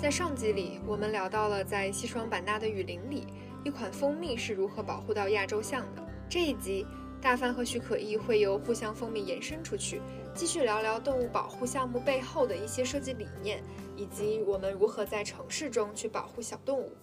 在上集里，我们聊到了在西双版纳的雨林里，一款蜂蜜是如何保护到亚洲象的。这一集，大范和许可毅会由互相蜂蜜延伸出去，继续聊聊动物保护项目背后的一些设计理念，以及我们如何在城市中去保护小动物。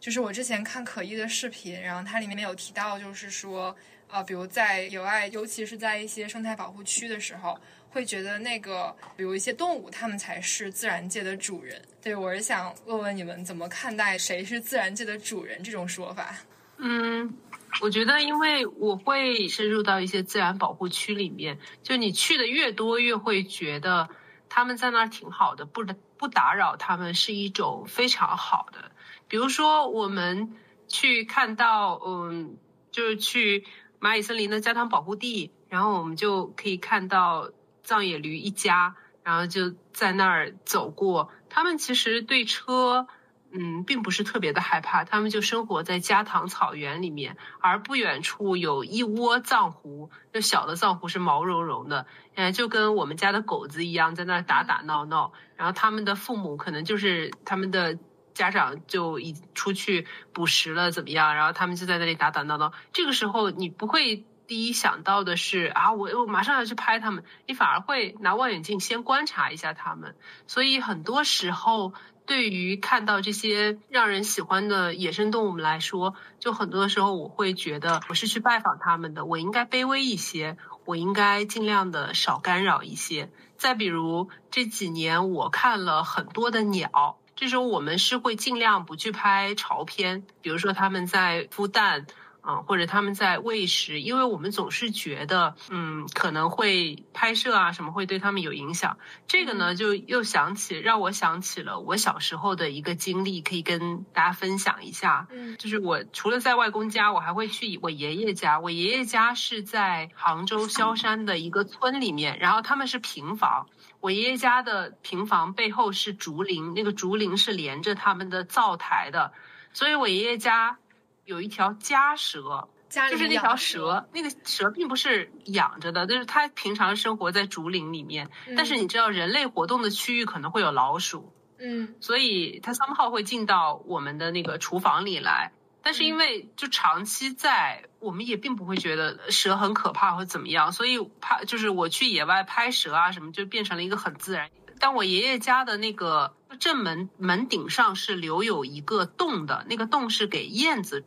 就是我之前看可毅的视频，然后它里面有提到，就是说，呃，比如在野外，尤其是在一些生态保护区的时候，会觉得那个，比如一些动物，它们才是自然界的主人。对我是想问问你们怎么看待“谁是自然界的主人”这种说法？嗯，我觉得，因为我会深入到一些自然保护区里面，就你去的越多，越会觉得他们在那儿挺好的，不不打扰他们是一种非常好的。比如说，我们去看到，嗯，就是去蚂蚁森林的加汤保护地，然后我们就可以看到藏野驴一家，然后就在那儿走过。他们其实对车，嗯，并不是特别的害怕，他们就生活在加唐草原里面。而不远处有一窝藏狐，就小的藏狐是毛茸茸的，嗯，就跟我们家的狗子一样，在那儿打打闹闹。然后他们的父母可能就是他们的。家长就已出去捕食了，怎么样？然后他们就在那里打打闹闹。这个时候，你不会第一想到的是啊，我我马上要去拍他们，你反而会拿望远镜先观察一下他们。所以很多时候，对于看到这些让人喜欢的野生动物们来说，就很多时候我会觉得我是去拜访他们的，我应该卑微一些，我应该尽量的少干扰一些。再比如这几年，我看了很多的鸟。这时候我们是会尽量不去拍潮片，比如说他们在孵蛋，啊，或者他们在喂食，因为我们总是觉得，嗯，可能会拍摄啊什么会对他们有影响。这个呢，就又想起让我想起了我小时候的一个经历，可以跟大家分享一下。嗯，就是我除了在外公家，我还会去我爷爷家。我爷爷家是在杭州萧山的一个村里面，然后他们是平房。我爷爷家的平房背后是竹林，那个竹林是连着他们的灶台的，所以我爷爷家有一条家蛇，就是那条蛇，那个蛇并不是养着的，就是它平常生活在竹林里面。但是你知道，人类活动的区域可能会有老鼠，嗯，所以它 somehow 会进到我们的那个厨房里来。但是因为就长期在，我们也并不会觉得蛇很可怕或怎么样，所以怕就是我去野外拍蛇啊什么，就变成了一个很自然。但我爷爷家的那个正门门顶上是留有一个洞的，那个洞是给燕子，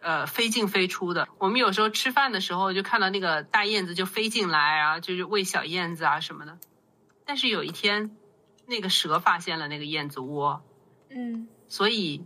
呃飞进飞出的。我们有时候吃饭的时候就看到那个大燕子就飞进来，然后就是喂小燕子啊什么的。但是有一天，那个蛇发现了那个燕子窝，嗯，所以。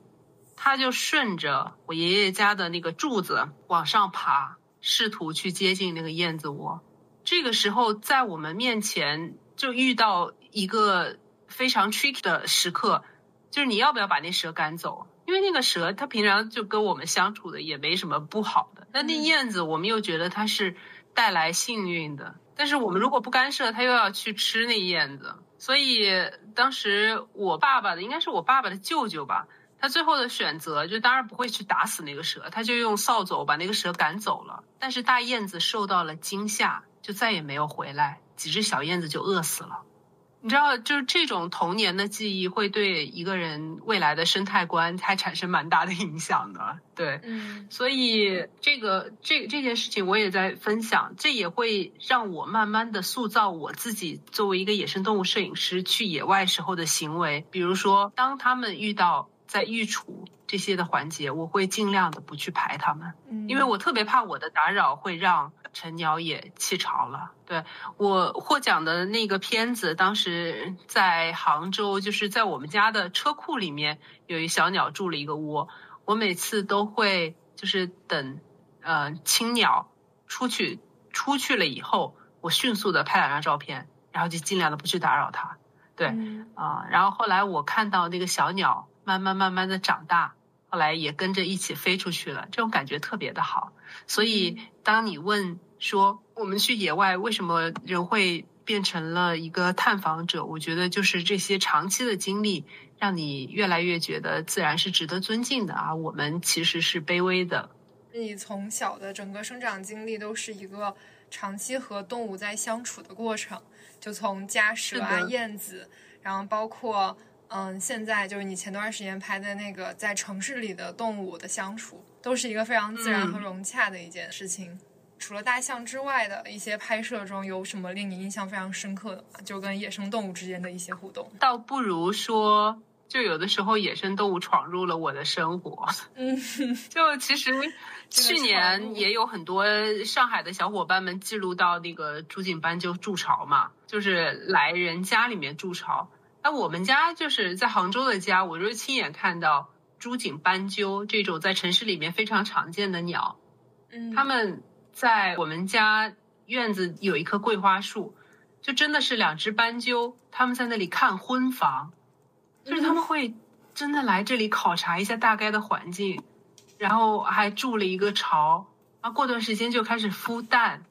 它就顺着我爷爷家的那个柱子往上爬，试图去接近那个燕子窝。这个时候，在我们面前就遇到一个非常 tricky 的时刻，就是你要不要把那蛇赶走？因为那个蛇它平常就跟我们相处的也没什么不好的。那那燕子，我们又觉得它是带来幸运的。但是我们如果不干涉，它又要去吃那燕子。所以当时我爸爸的应该是我爸爸的舅舅吧。他最后的选择就当然不会去打死那个蛇，他就用扫帚把那个蛇赶走了。但是大燕子受到了惊吓，就再也没有回来，几只小燕子就饿死了。你知道，就是这种童年的记忆会对一个人未来的生态观还产生蛮大的影响的。对，嗯，所以这个这这件事情我也在分享，这也会让我慢慢的塑造我自己作为一个野生动物摄影师去野外时候的行为。比如说，当他们遇到。在育雏这些的环节，我会尽量的不去排它们，因为我特别怕我的打扰会让成鸟也弃巢了。对我获奖的那个片子，当时在杭州，就是在我们家的车库里面有一小鸟住了一个窝，我每次都会就是等，呃，青鸟出去出去了以后，我迅速的拍两张照片，然后就尽量的不去打扰它。对，啊，然后后来我看到那个小鸟。慢慢慢慢的长大，后来也跟着一起飞出去了，这种感觉特别的好。所以，当你问说我们去野外为什么人会变成了一个探访者，我觉得就是这些长期的经历，让你越来越觉得自然是值得尊敬的啊。我们其实是卑微的。你从小的整个生长经历都是一个长期和动物在相处的过程，就从家蛇啊、燕子，然后包括。嗯，现在就是你前段时间拍的那个在城市里的动物的相处，都是一个非常自然和融洽的一件事情。除了大象之外的一些拍摄中，有什么令你印象非常深刻的吗？就跟野生动物之间的一些互动，倒不如说，就有的时候野生动物闯入了我的生活。嗯，就其实 去年也有很多上海的小伙伴们记录到那个朱颈斑鸠筑巢嘛，就是来人家里面筑巢。那我们家就是在杭州的家，我就是亲眼看到朱颈斑鸠这种在城市里面非常常见的鸟。嗯，他们在我们家院子有一棵桂花树，就真的是两只斑鸠，他们在那里看婚房，就是他们会真的来这里考察一下大概的环境，然后还筑了一个巢，然后，过段时间就开始孵蛋。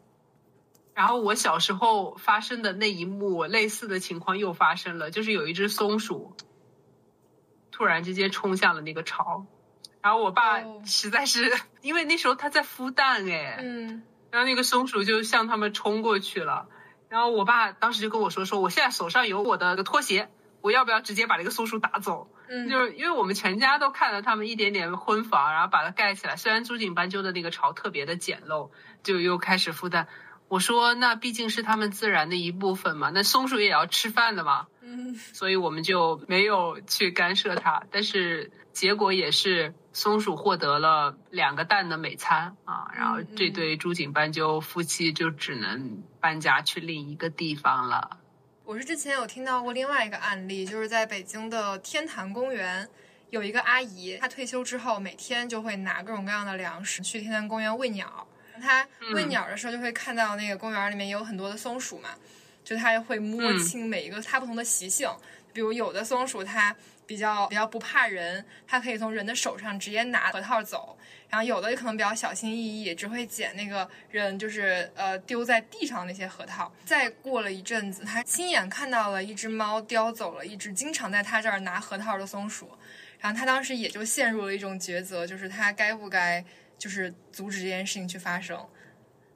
然后我小时候发生的那一幕类似的情况又发生了，就是有一只松鼠突然之间冲向了那个巢，然后我爸实在是 因为那时候他在孵蛋哎，嗯，然后那个松鼠就向他们冲过去了，然后我爸当时就跟我说说我现在手上有我的拖鞋，我要不要直接把这个松鼠打走？嗯，就是因为我们全家都看了他们一点点婚房，然后把它盖起来，虽然朱颈斑鸠的那个巢特别的简陋，就又开始孵蛋。我说，那毕竟是他们自然的一部分嘛，那松鼠也要吃饭的嘛，嗯，所以我们就没有去干涉它。但是结果也是松鼠获得了两个蛋的美餐啊，然后这对朱颈斑鸠夫妻就只能搬家去另一个地方了。我是之前有听到过另外一个案例，就是在北京的天坛公园，有一个阿姨，她退休之后每天就会拿各种各样的粮食去天坛公园喂鸟。他喂鸟的时候，就会看到那个公园里面有很多的松鼠嘛，就他会摸清每一个它不同的习性。比如有的松鼠它比较比较不怕人，它可以从人的手上直接拿核桃走；然后有的可能比较小心翼翼，只会捡那个人就是呃丢在地上那些核桃。再过了一阵子，他亲眼看到了一只猫叼走了一只经常在他这儿拿核桃的松鼠，然后他当时也就陷入了一种抉择，就是他该不该。就是阻止这件事情去发生，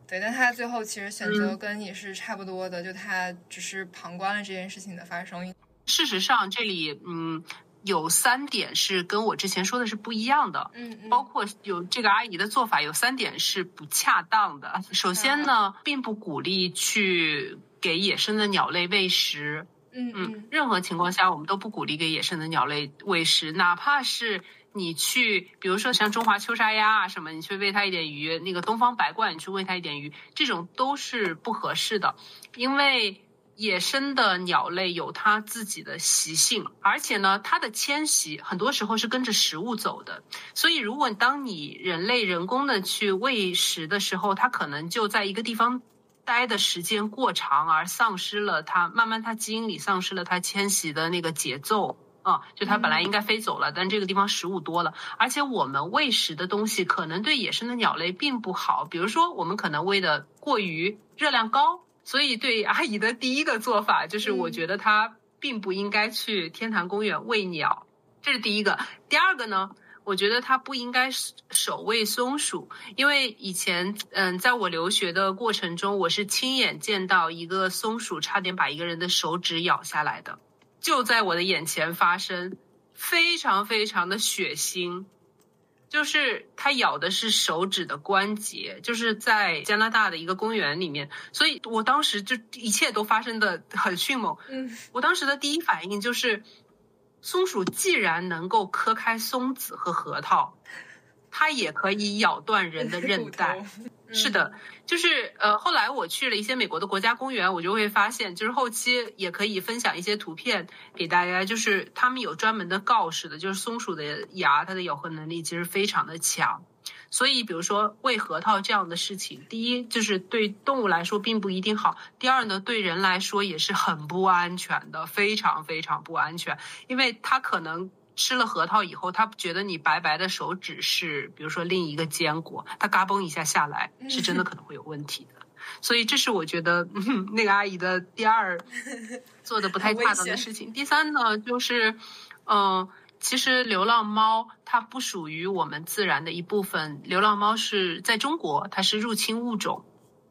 对，但他最后其实选择跟你是差不多的，就他只是旁观了这件事情的发生。事实上，这里嗯有三点是跟我之前说的是不一样的，嗯，嗯包括有这个阿姨的做法有三点是不恰当的。首先呢，并不鼓励去给野生的鸟类喂食，嗯嗯，任何情况下我们都不鼓励给野生的鸟类喂食，哪怕是。你去，比如说像中华秋沙鸭啊什么，你去喂它一点鱼；那个东方白鹳，你去喂它一点鱼，这种都是不合适的。因为野生的鸟类有它自己的习性，而且呢，它的迁徙很多时候是跟着食物走的。所以，如果当你人类人工的去喂食的时候，它可能就在一个地方待的时间过长，而丧失了它慢慢它基因里丧失了它迁徙的那个节奏。啊，就它本来应该飞走了，但这个地方食物多了，而且我们喂食的东西可能对野生的鸟类并不好，比如说我们可能喂的过于热量高，所以对阿姨的第一个做法就是，我觉得它并不应该去天坛公园喂鸟，这是第一个。第二个呢，我觉得它不应该守喂松鼠，因为以前嗯，在我留学的过程中，我是亲眼见到一个松鼠差点把一个人的手指咬下来的。就在我的眼前发生，非常非常的血腥，就是它咬的是手指的关节，就是在加拿大的一个公园里面，所以我当时就一切都发生的很迅猛。嗯，我当时的第一反应就是，松鼠既然能够磕开松子和核桃，它也可以咬断人的 韧带。是的，就是呃，后来我去了一些美国的国家公园，我就会发现，就是后期也可以分享一些图片给大家，就是他们有专门的告示的，就是松鼠的牙，它的咬合能力其实非常的强，所以比如说喂核桃这样的事情，第一就是对动物来说并不一定好，第二呢，对人来说也是很不安全的，非常非常不安全，因为它可能。吃了核桃以后，他觉得你白白的手指是，比如说另一个坚果，他嘎嘣一下下来，是真的可能会有问题的。所以这是我觉得那个阿姨的第二 做的不太恰当的事情。第三呢，就是，嗯，其实流浪猫它不属于我们自然的一部分，流浪猫是在中国它是入侵物种，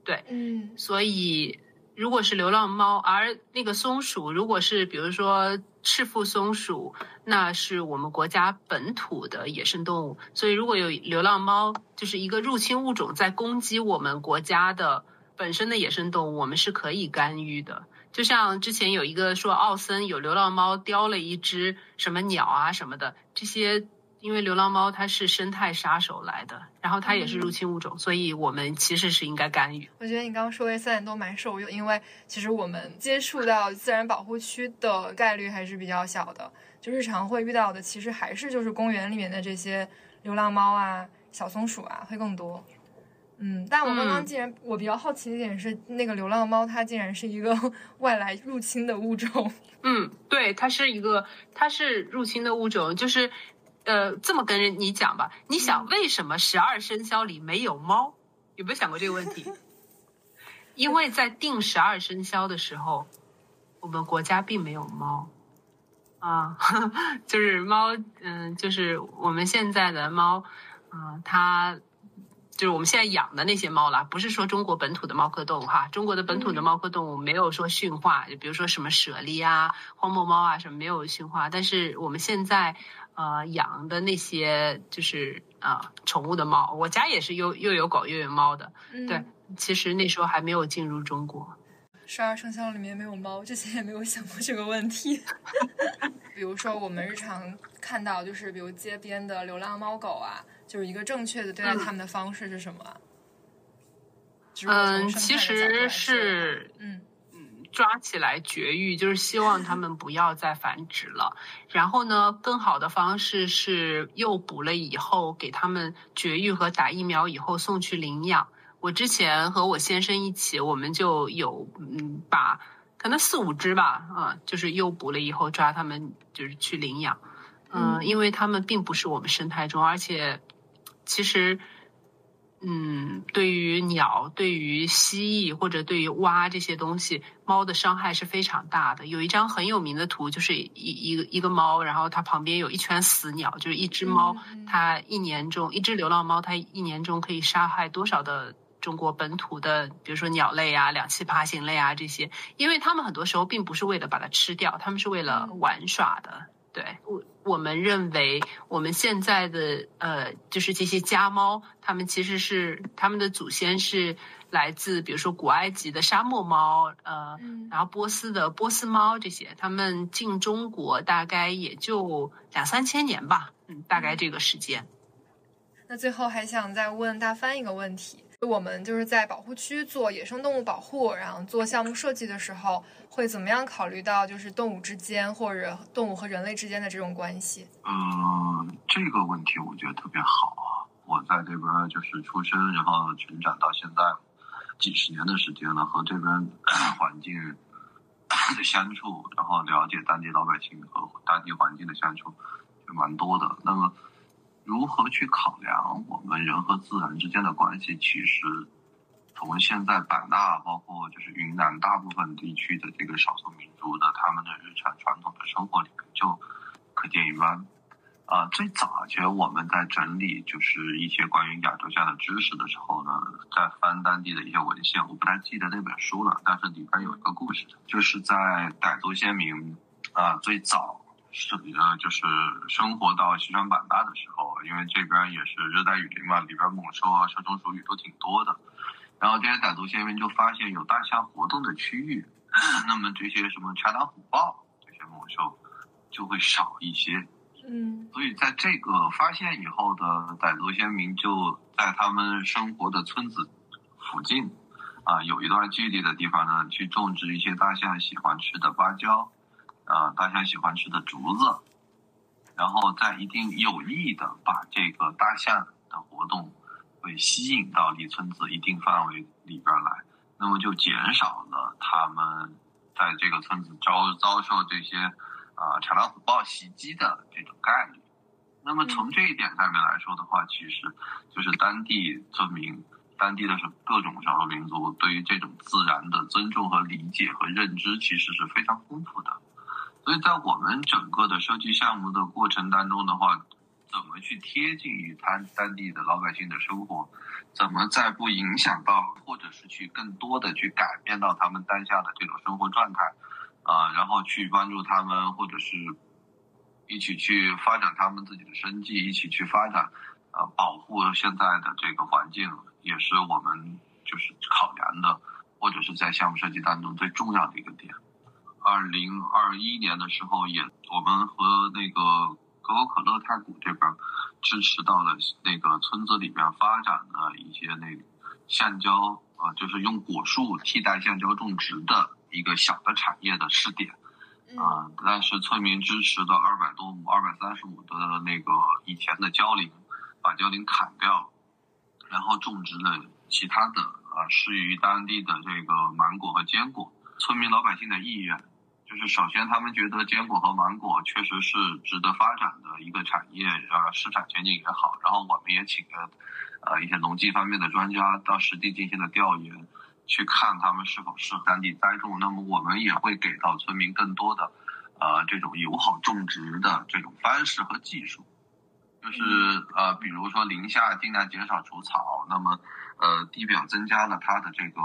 对，嗯，所以如果是流浪猫，而那个松鼠如果是比如说赤腹松鼠，那是我们国家本土的野生动物，所以如果有流浪猫，就是一个入侵物种在攻击我们国家的本身的野生动物，我们是可以干预的。就像之前有一个说奥森有流浪猫叼了一只什么鸟啊什么的，这些。因为流浪猫它是生态杀手来的，然后它也是入侵物种，所以我们其实是应该干预。我觉得你刚刚说的三点都蛮受用，因为其实我们接触到自然保护区的概率还是比较小的，就日常会遇到的，其实还是就是公园里面的这些流浪猫啊、小松鼠啊会更多。嗯，但我刚刚竟然我比较好奇的一点是，那个流浪猫它竟然是一个 外来入侵的物种。嗯，对，它是一个，它是入侵的物种，就是。呃，这么跟你讲吧，你想为什么十二生肖里没有猫？有没有想过这个问题？因为在定十二生肖的时候，我们国家并没有猫啊，就是猫，嗯，就是我们现在的猫，嗯，它。就是我们现在养的那些猫啦，不是说中国本土的猫科动物哈。中国的本土的猫科动物没有说驯化，就比如说什么猞猁啊、荒漠猫啊什么没有驯化。但是我们现在呃养的那些就是啊宠物的猫，我家也是又又有狗又有猫的。对，其实那时候还没有进入中国。十二生肖里面没有猫，之前也没有想过这个问题。比如说我们日常看到，就是比如街边的流浪猫狗啊。就是一个正确的对待它们的方式是什么？嗯，其实是嗯嗯抓起来绝育，就是希望它们不要再繁殖了。然后呢，更好的方式是诱捕了以后，给它们绝育和打疫苗以后送去领养。我之前和我先生一起，我们就有嗯把可能四五只吧，啊，就是诱捕了以后抓它们就是去领养。嗯，因为它们并不是我们生态中，而且。其实，嗯，对于鸟、对于蜥蜴或者对于蛙这些东西，猫的伤害是非常大的。有一张很有名的图，就是一一个一个猫，然后它旁边有一圈死鸟，就是一只猫，它一年中一只流浪猫，它一年中可以杀害多少的中国本土的，比如说鸟类啊、两栖爬行类啊这些，因为它们很多时候并不是为了把它吃掉，它们是为了玩耍的。对我，我们认为我们现在的呃，就是这些家猫，它们其实是它们的祖先是来自，比如说古埃及的沙漠猫，呃，然后波斯的波斯猫这些，它们进中国大概也就两三千年吧，嗯，大概这个时间。那最后还想再问大帆一个问题。我们就是在保护区做野生动物保护，然后做项目设计的时候，会怎么样考虑到就是动物之间或者动物和人类之间的这种关系？嗯，这个问题我觉得特别好啊！我在这边就是出生，然后成长到现在几十年的时间了，和这边环境的相处，然后了解当地老百姓和当地环境的相处，就蛮多的。那么。如何去考量我们人和自然之间的关系？其实，从现在版纳，包括就是云南大部分地区的这个少数民族的他们的日常传统的生活里面就可见一斑。啊，最早其实我们在整理就是一些关于亚洲象的知识的时候呢，在翻当地的一些文献，我不太记得那本书了，但是里边有一个故事，就是在傣族先民啊最早。是呃，就是生活到西双版纳的时候，因为这边也是热带雨林嘛，里边猛兽啊、蛇虫鼠蚁都挺多的。然后这些傣族先民就发现有大象活动的区域，那么这些什么豺狼虎豹这些猛兽就会少一些。嗯，所以在这个发现以后的傣族先民就在他们生活的村子附近啊，有一段距离的地方呢，去种植一些大象喜欢吃的芭蕉。呃，大象喜欢吃的竹子，然后在一定有意的把这个大象的活动会吸引到离村子一定范围里边来，那么就减少了他们在这个村子遭遭受这些啊豺狼虎豹袭击的这种概率。那么从这一点上面来说的话，其实就是当地村民、当地的是各种少数民族对于这种自然的尊重和理解和认知，其实是非常丰富的。所以在我们整个的设计项目的过程当中的话，怎么去贴近于他当地的老百姓的生活，怎么在不影响到，或者是去更多的去改变到他们当下的这种生活状态，啊，然后去帮助他们，或者是一起去发展他们自己的生计，一起去发展，呃，保护现在的这个环境，也是我们就是考量的，或者是在项目设计当中最重要的一个点。二零二一年的时候，也我们和那个。可口可乐太古这边支持到了那个村子里边发展的一些那橡胶啊，就是用果树替代橡胶种植的一个小的产业的试点啊。但是村民支持的二百多亩、二百三十亩的那个以前的蕉林，把蕉林砍掉，然后种植了其他的啊适于当地的这个芒果和坚果。村民老百姓的意愿。就是首先，他们觉得坚果和芒果确实是值得发展的一个产业，呃，市场前景也好。然后我们也请了，呃，一些农技方面的专家到实地进行了调研，去看他们是否适合当地栽种。那么我们也会给到村民更多的，呃，这种友好种植的这种方式和技术，就是呃，比如说林下尽量减少除草，那么呃，地表增加了它的这个。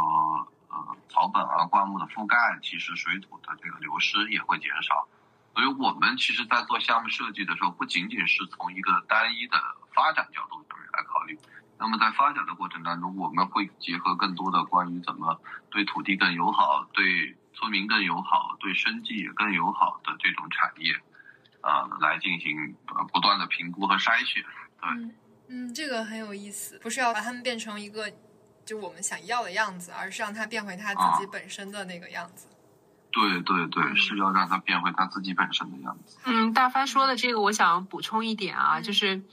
草本啊，灌木的覆盖，其实水土的这个流失也会减少。所以我们其实，在做项目设计的时候，不仅仅是从一个单一的发展角度上面来考虑。那么在发展的过程当中，我们会结合更多的关于怎么对土地更友好、对村民更友好、对生计也更友好的这种产业，呃，来进行不断的评估和筛选。对，嗯，这个很有意思，不是要把它们变成一个。就我们想要的样子，而是让它变回它自己本身的那个样子。对对对，是要让它变回它自己本身的样子。嗯，大发说的这个，我想补充一点啊，就是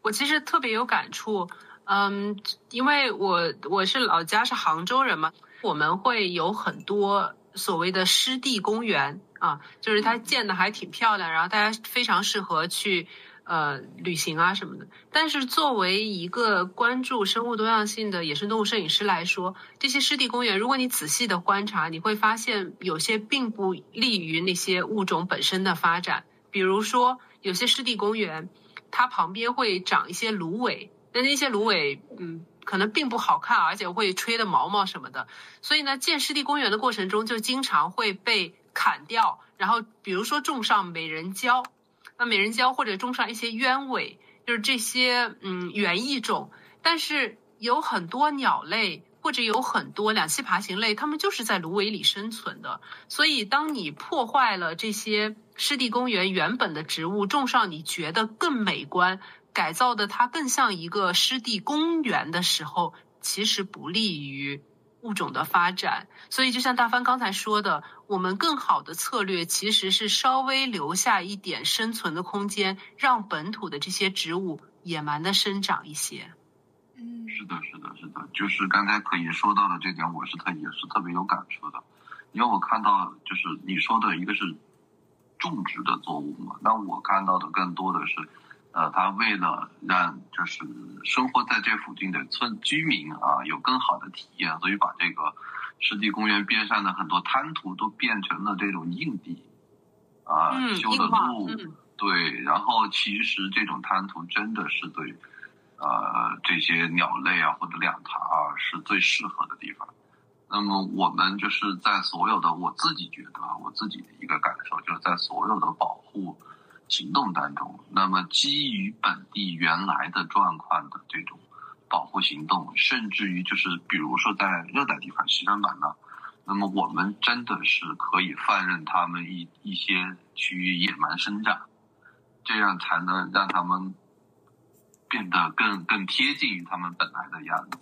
我其实特别有感触。嗯，因为我我是老家是杭州人嘛，我们会有很多所谓的湿地公园啊，就是它建的还挺漂亮，然后大家非常适合去。呃，旅行啊什么的，但是作为一个关注生物多样性的野生动物摄影师来说，这些湿地公园，如果你仔细的观察，你会发现有些并不利于那些物种本身的发展。比如说，有些湿地公园，它旁边会长一些芦苇，那那些芦苇，嗯，可能并不好看，而且会吹的毛毛什么的。所以呢，建湿地公园的过程中，就经常会被砍掉，然后比如说种上美人蕉。那美人蕉或者种上一些鸢尾，就是这些嗯园艺种，但是有很多鸟类或者有很多两栖爬行类，它们就是在芦苇里生存的。所以，当你破坏了这些湿地公园原本的植物，种上你觉得更美观、改造的它更像一个湿地公园的时候，其实不利于。物种的发展，所以就像大帆刚才说的，我们更好的策略其实是稍微留下一点生存的空间，让本土的这些植物野蛮的生长一些。嗯，是的，是的，是的，就是刚才可以说到的这点，我是特也是特别有感触的，因为我看到就是你说的一个是种植的作物嘛，那我看到的更多的是。呃，他为了让就是生活在这附近的村居民啊有更好的体验，所以把这个湿地公园边上的很多滩涂都变成了这种硬地，啊，修的路，对，然后其实这种滩涂真的是对，呃，这些鸟类啊或者两爬啊是最适合的地方。那么我们就是在所有的我自己觉得我自己的一个感受，就是在所有的保护。行动当中，那么基于本地原来的状况的这种保护行动，甚至于就是比如说在热带地方西双版纳，那么我们真的是可以放任他们一一些区域野蛮生长，这样才能让他们变得更更贴近于他们本来的样子，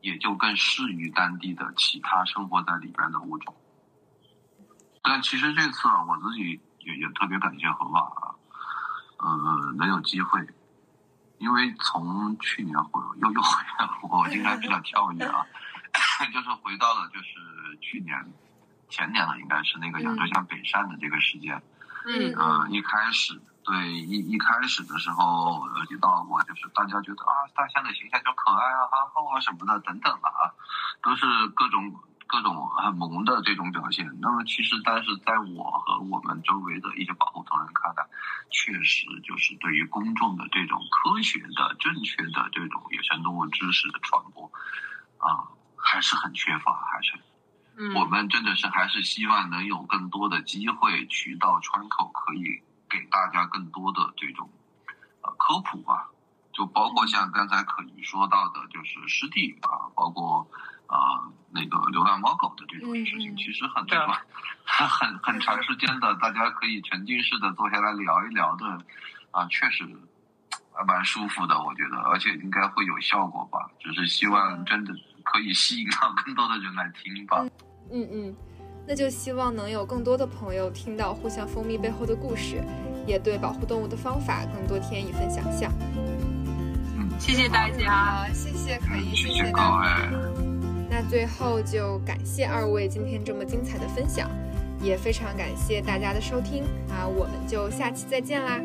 也就更适于当地的其他生活在里边的物种。但其实这次啊，我自己。也也特别感谢河马啊，呃，能有机会，因为从去年回又又回来了，我应该比较跳跃啊，就是回到了就是去年前年了，应该是那个扬州向北上的这个时间，嗯，呃，一开始对一一开始的时候提到过，就是大家觉得啊，大象的形象就可爱啊、憨厚啊什么的等等的啊，都是各种。各种很萌的这种表现。那么其实，但是在我和我们周围的一些保护同仁看来，确实就是对于公众的这种科学的、正确的这种野生动物知识的传播，啊，还是很缺乏，还是。我们真的是还是希望能有更多的机会、渠道、窗口，可以给大家更多的这种呃科普吧。就包括像刚才可怡说到的，就是湿地啊，包括啊那个流浪猫狗的这种事情，其实很这个很很长时间的，大家可以沉浸式的坐下来聊一聊的啊，确实蛮舒服的，我觉得，而且应该会有效果吧。只是希望真的可以吸引到更多的人来听吧。嗯嗯，那就希望能有更多的朋友听到互相蜂蜜背后的故事，也对保护动物的方法更多添一份想象。嗯，谢谢大家，谢谢可以，谢谢各位。最后就感谢二位今天这么精彩的分享，也非常感谢大家的收听啊，我们就下期再见啦。